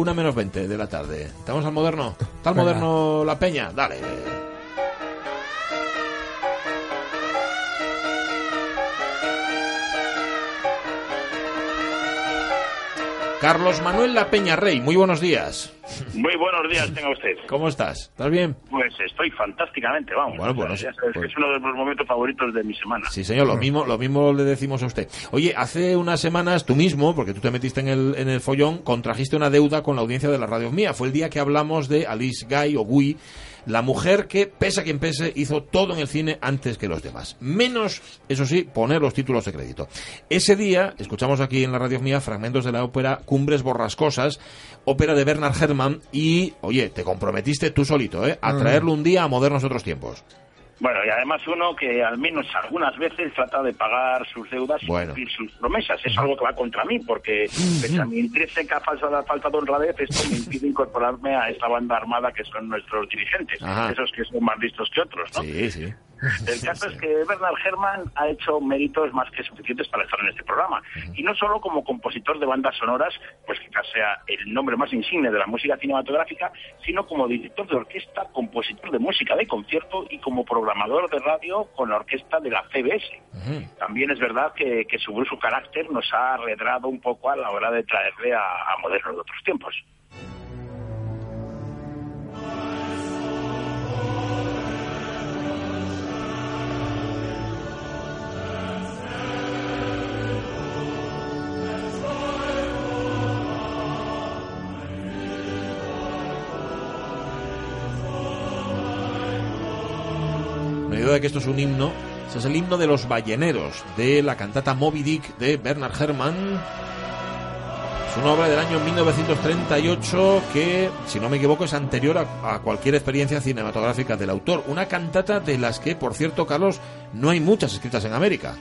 una menos 20 de la tarde. ¿Estamos al moderno? ¿Está al moderno la peña? Dale. Carlos Manuel La Peña Rey, muy buenos días. Muy buenos días, tenga usted. ¿Cómo estás? ¿Estás bien? Pues estoy fantásticamente, vamos. Bueno, bueno, ya sabes pues- que es uno de los momentos favoritos de mi semana. Sí, señor, lo mismo, lo mismo le decimos a usted. Oye, hace unas semanas tú mismo, porque tú te metiste en el, en el follón, contrajiste una deuda con la audiencia de la radio mía. Fue el día que hablamos de Alice Guy o Guy, la mujer que, pese a quien pese, hizo todo en el cine antes que los demás. Menos, eso sí, poner los títulos de crédito. Ese día, escuchamos aquí en la radio mía fragmentos de la ópera Cumbres Borrascosas, ópera de Bernard Herrmann, y, oye, te comprometiste tú solito, ¿eh? A traerlo un día a modernos otros tiempos. Bueno, y además uno que al menos algunas veces trata de pagar sus deudas Bueno. y cumplir sus promesas. Es algo que va contra mí, porque pese a mi intrínseca falsa, falta de honradez, esto me impide incorporarme a esta banda armada que son nuestros dirigentes, Ajá. esos que son más listos que otros, ¿no? Sí, sí. El caso es que Bernard Herrmann ha hecho méritos más que suficientes para estar en este programa. Y no solo como compositor de bandas sonoras, pues quizás sea el nombre más insigne de la música cinematográfica, sino como director de orquesta, compositor de música de concierto y como programador de radio con la orquesta de la CBS. También es verdad que, que su brusco carácter nos ha arredrado un poco a la hora de traerle a, a modernos de otros tiempos. De que esto es un himno. Ese es el himno de los balleneros, de la cantata Moby Dick de Bernard Herrmann. Es una obra del año 1938 que, si no me equivoco, es anterior a, a cualquier experiencia cinematográfica del autor. Una cantata de las que, por cierto, Carlos, no hay muchas escritas en América.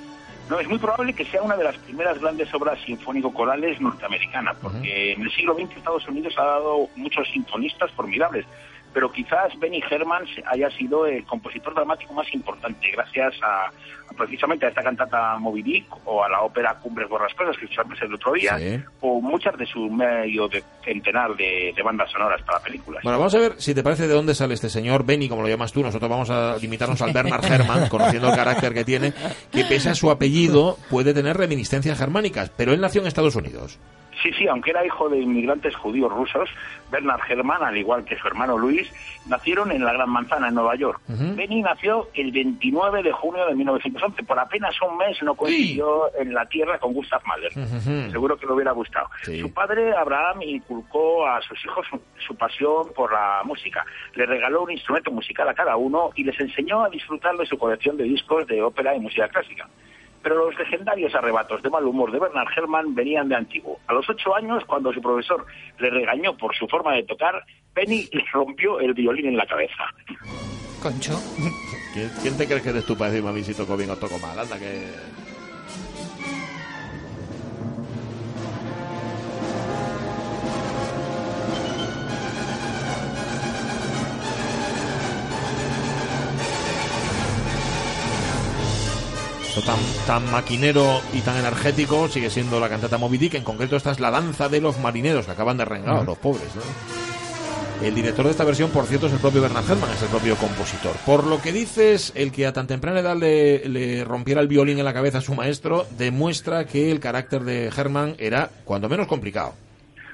No, es muy probable que sea una de las primeras grandes obras sinfónico-corales norteamericanas, porque en el siglo XX Estados Unidos ha dado muchos sinfonistas formidables, pero quizás Benny Herman haya sido el compositor dramático más importante, gracias a, a precisamente a esta cantata Moby Dick o a la ópera Cumbres Borrascosas que escuchamos el otro día, Sí. o muchas de su medio de centenar de, de bandas sonoras para películas. Bueno, vamos a ver si te parece de dónde sale este señor Benny, como lo llamas tú. Nosotros vamos a limitarnos al Bernard Herrmann, conociendo el carácter que tiene, que pese a su apellido puede tener reminiscencias germánicas, pero él nació en Estados Unidos. Sí, sí, aunque era hijo de inmigrantes judíos rusos, Bernard Herrmann, al igual que su hermano Luis, nacieron en la Gran Manzana, en Nueva York. Benny nació el 29 de junio de 1911. Por apenas un mes no coincidió en la tierra con Gustav Mahler. Seguro que le hubiera gustado. Sí. Su padre, Abraham, inculcó a sus hijos su, su pasión por la música. Le regaló un instrumento musical a cada uno y les enseñó a disfrutar de su colección de discos de ópera y música clásica. Pero los legendarios arrebatos de mal humor de Bernard Herrmann venían de antiguo. A los ocho años, cuando su profesor le regañó por su forma de tocar, Benny le rompió el violín en la cabeza. Concho. ¿Quién, quién te crees que eres tú para decirme a mí si toco bien o toco mal? Anda que... Tan, tan maquinero y tan energético sigue siendo la cantata Moby Dick. En concreto, esta es la danza de los marineros que acaban de rengar, los pobres. ¿no? El director de esta versión, por cierto, es el propio Bernard Herrmann, es el propio compositor. Por lo que dices, el que a tan temprana edad le, le rompiera el violín en la cabeza a su maestro, demuestra que el carácter de Herrmann era, cuando menos, complicado.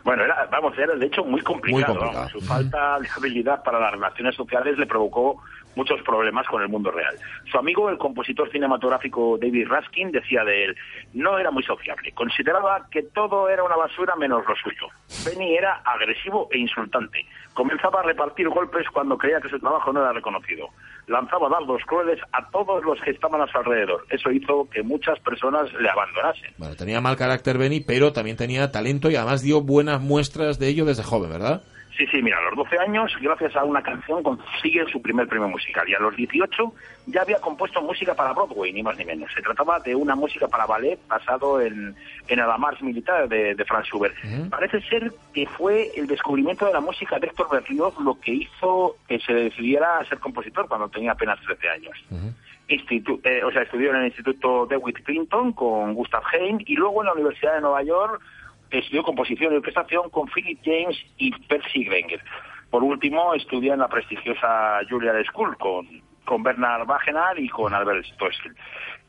Bueno, era, vamos, era de hecho muy complicado. Muy complicado. vamos. Su falta de habilidad para las relaciones sociales le provocó muchos problemas con el mundo real. Su amigo, el compositor cinematográfico David Raskin, decía de él, no era muy sociable. Consideraba que todo era una basura menos lo suyo. Benny era agresivo e insultante. Comenzaba a repartir golpes cuando creía que su trabajo no era reconocido. Lanzaba dardos crueles a todos los que estaban a su alrededor. Eso hizo que muchas personas le abandonasen. Bueno, tenía mal carácter Benny, pero también tenía talento y además dio buenas muestras de ello desde joven, ¿verdad? Sí, sí, mira, a los 12 años, gracias a una canción, consigue su primer premio musical. Y a los 18 ya había compuesto música para Broadway, ni más ni menos. Se trataba de una música para ballet basado en, en marche militar de, de Franz Schubert. Parece ser que fue el descubrimiento de la música de Héctor Berlioz lo que hizo que se decidiera a ser compositor cuando tenía apenas 13 años. Institu- eh, o sea, estudió en el Instituto DeWitt Clinton con Gustav Heim y luego en la Universidad de Nueva York estudió composición y orquestación con Philip James y Percy Wenger. Por último, estudia en la prestigiosa Juilliard School con, con Bernard Wagener y con Albert Stoessel.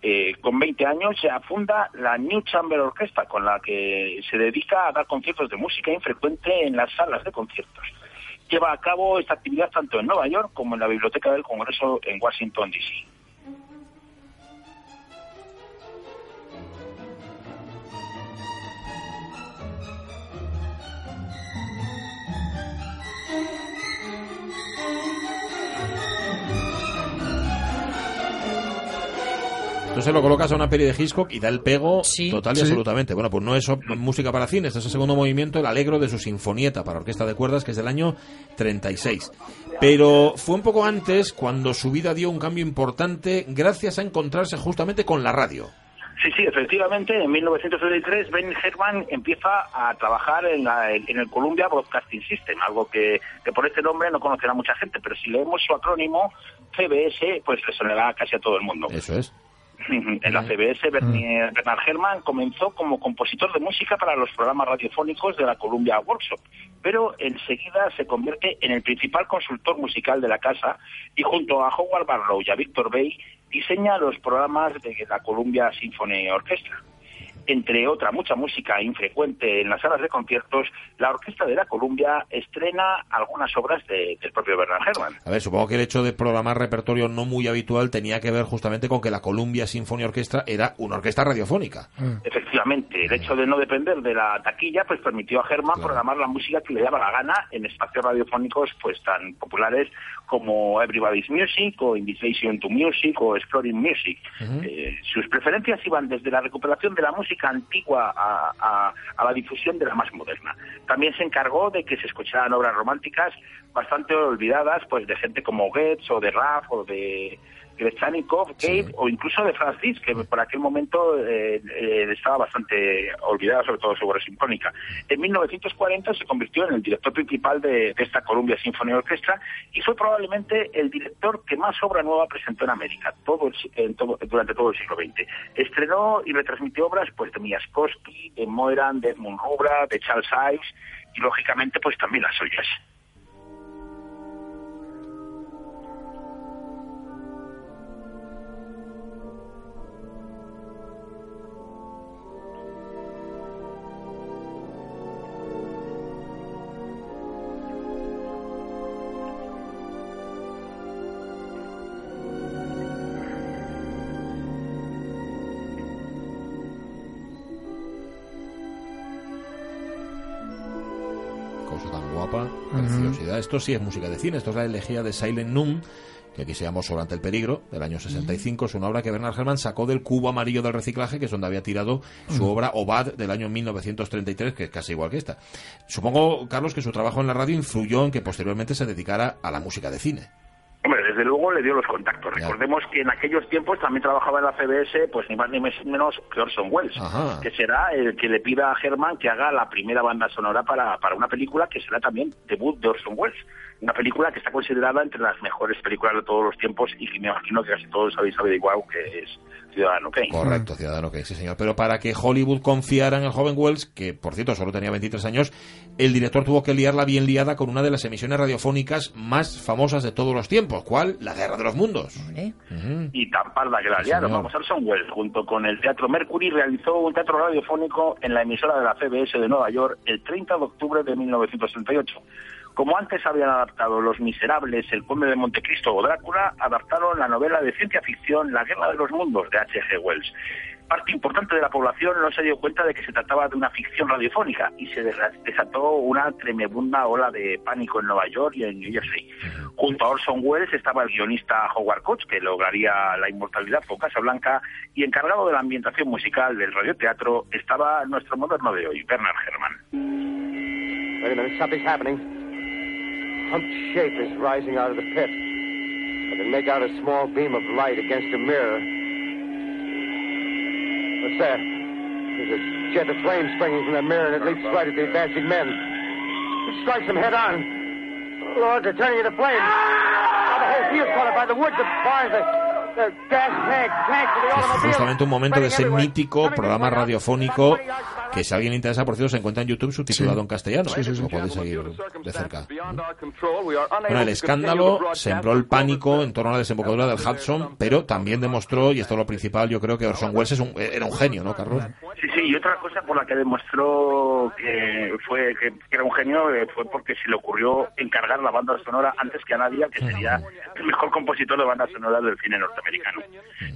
Eh, con 20 años ya funda la New Chamber Orchestra, con la que se dedica a dar conciertos de música infrecuente en las salas de conciertos. Lleva a cabo esta actividad tanto en Nueva York como en la Biblioteca del Congreso en Washington, D.C. Entonces lo colocas a una peli de Hitchcock y da el pego total y absolutamente. Bueno, pues no es música para cine, este es el segundo movimiento, el alegro de su sinfonieta para orquesta de cuerdas, que es del año 36. Pero fue un poco antes cuando su vida dio un cambio importante gracias a encontrarse justamente con la radio. Sí, sí, efectivamente, en 1933 Ben Herman empieza a trabajar en, en, el Columbia Broadcasting System, algo que, que, por este nombre no conocerá mucha gente, pero si leemos su acrónimo, CBS, pues le sonará casi a todo el mundo. Eso es. En la CBS, mm. Bernard Herrmann comenzó como compositor de música para los programas radiofónicos de la Columbia Workshop, pero enseguida se convierte en el principal consultor musical de la casa y junto a Howard Barlow y a Victor Bay diseña los programas de la Columbia Symphony Orchestra entre otra mucha música infrecuente en las salas de conciertos, la Orquesta de la Columbia estrena algunas obras del propio Bernard Herrmann. A ver, supongo que el hecho de programar repertorio no muy habitual tenía que ver justamente con que la Columbia Symphony Orchestra era una orquesta radiofónica. Mm. Efectivamente, el hecho de no depender de la taquilla pues permitió a Herrmann programar la música que le daba la gana en espacios radiofónicos pues tan populares como Everybody's Music o Invitation to Music o Exploring Music. Eh, sus preferencias iban desde la recuperación de la música antigua a, la difusión de la más moderna. También se encargó de que se escucharan obras románticas bastante olvidadas, pues de gente como Goetz o de Raff o de Grechanikov, Gabe o incluso de Francis, que por aquel momento eh, eh, estaba bastante olvidada, sobre todo su obra sinfónica. En 1940 se convirtió en el director principal de, esta Columbia Symphony Orchestra y fue probablemente el director que más obra nueva presentó en América todo, durante todo el siglo XX. Estrenó y retransmitió obras pues de Miaskowski, de Moeran, de Edmund Rubra, de Charles Ives y lógicamente pues también las suyas. Esto sí es música de cine, esto es la elegía de Silent Noon, que aquí se llamó Sobre el peligro, del año 65. Es una obra que Bernard Herrmann sacó del cubo amarillo del reciclaje, que es donde había tirado su obra Obad del año 1933, que es casi igual que esta. Supongo, Carlos, que su trabajo en la radio influyó en que posteriormente se dedicara a la música de cine. Hombre, desde luego le dio los contactos. Recordemos que en aquellos tiempos también trabajaba en la CBS, pues ni más ni menos que Orson Welles, que será el que le pida a Herman que haga la primera banda sonora para, para una película que será también debut de Orson Welles. Una película que está considerada entre las mejores películas de todos los tiempos y que me imagino que casi todos habéis igual que es Ciudadano Kane. Correcto, Ciudadano Kane, sí señor. Pero para que Hollywood confiara en el joven Wells, que por cierto solo tenía 23 años, el director tuvo que liarla bien liada con una de las emisiones radiofónicas más famosas de todos los tiempos. ¿Cuál? La Guerra de los Mundos. Y tan parda que la liaron. Vamos, Orson Welles, junto con el Teatro Mercury, realizó un teatro radiofónico en la emisora de la CBS de Nueva York el 30 de octubre de 1938 como antes habían adaptado Los Miserables, El Conde de Montecristo o Drácula, adaptaron la novela de ciencia ficción La Guerra de los Mundos de H.G. Wells. Parte importante de la población no se dio cuenta de que se trataba de una ficción radiofónica y se desató una tremenda ola de pánico en Nueva York y en New Jersey. Junto a Orson Welles estaba el guionista Howard Koch, que lograría la inmortalidad por Casa Blanca, y encargado de la ambientación musical del radioteatro estaba nuestro moderno de hoy, Bernard Herrmann. Humped shape is rising out of the pit. I can make out a small beam of light against a mirror. What's that? There's a jet of flame springing from the mirror, and it leaps right at the advancing men. It strikes them head on. Lord, they're turning into flames. Now the whole field's caught up by the woods, the barns, the justamente un momento de ese mítico programa radiofónico que si a alguien le interesa, por cierto, se encuentra en YouTube subtitulado en castellano. ¿eh? Lo podéis seguir de cerca. Bueno, el escándalo sembró el pánico en torno a la desembocadura del Hudson, pero también demostró, y esto es lo principal, yo creo que Orson Welles es un, era un genio, ¿no, Carlos? Sí, sí, y otra cosa por la que demostró que fue que, era un genio eh, fue porque se le ocurrió encargar la banda sonora antes que a nadie, que sería el mejor compositor de banda sonora del cine norteamericano.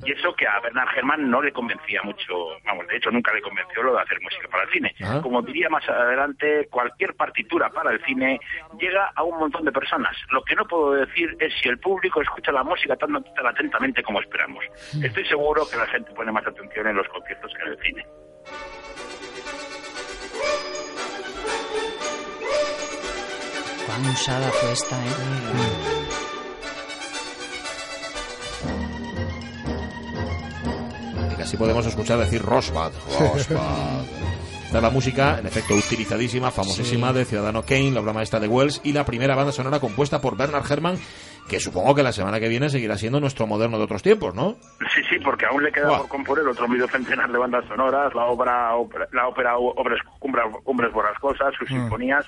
Y eso que a Bernard Herrmann no le convencía mucho, vamos, de hecho nunca le convenció lo de hacer música para el cine. Ah. Como diría más adelante, cualquier partitura para el cine llega a un montón de personas. Lo que no puedo decir es si el público escucha la música tan, tan atentamente como esperamos. Estoy seguro que la gente pone más atención en los conciertos que en el cine. Cuán usada fue esta, ¿eh? Y casi podemos escuchar decir Rosbad. Rosbad. Esta es la música, en efecto, utilizadísima, famosísima de Ciudadano Kane, la obra maestra de Wells, y la primera banda sonora compuesta por Bernard Herrmann, que supongo que la semana que viene seguirá siendo nuestro moderno de otros tiempos, ¿no? Sí, sí, porque aún le queda Buah. por componer otro medio centenar de bandas sonoras, la obra, ópera- la ópera Obras, Cumbres, Cumbres Borrascosas, sus sinfonías.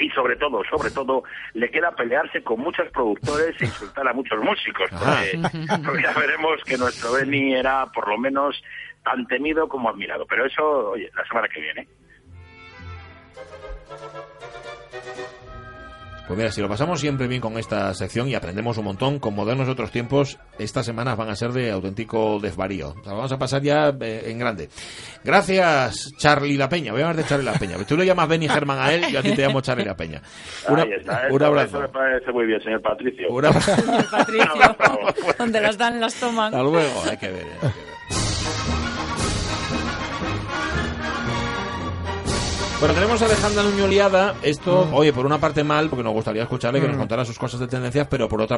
Y sobre todo, sobre todo, le queda pelearse con muchos productores e insultar a muchos músicos. Porque, porque ya veremos que nuestro Benny era, por lo menos, tan temido como admirado. Pero eso, oye, la semana que viene. Pues mira, si lo pasamos siempre bien con esta sección y aprendemos un montón, con modernos de otros tiempos, estas semanas van a ser de auténtico desvarío. O sea, vamos a pasar ya eh, en grande. Gracias, Charlie La Peña. Voy a hablar de Charlie La Peña. Tú le llamas Benny Germán a él, yo a ti te llamo Charlie La Peña. Una- Ahí está, un abrazo. Eso me parece muy bien, señor Patricio. Un abrazo. Patricio, donde las dan, las toman. Hasta luego. Hay que ver. hay que ver. Bueno, tenemos a Alejandra Nuño Liada. Esto, oye, por una parte mal, porque nos gustaría escucharle que nos contara sus cosas de tendencias, pero por otra